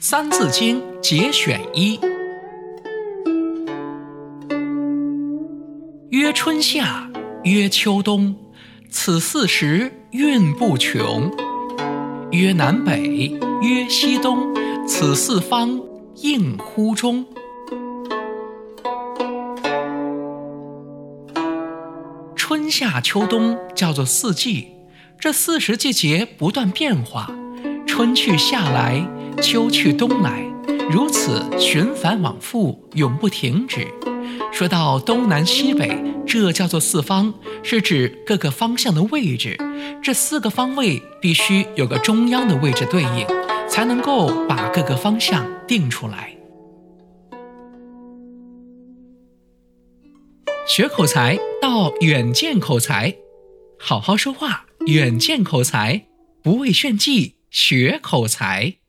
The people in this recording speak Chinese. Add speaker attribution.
Speaker 1: 《三字经》节选一：曰春夏，曰秋冬，此四时运不穷；曰南北，曰西东，此四方应乎中。春夏秋冬叫做四季，这四时季节不断变化，春去夏来。秋去冬来，如此循环往复，永不停止。说到东南西北，这叫做四方，是指各个方向的位置。这四个方位必须有个中央的位置对应，才能够把各个方向定出来。学口才到远见口才，好好说话，远见口才，不畏炫技，学口才。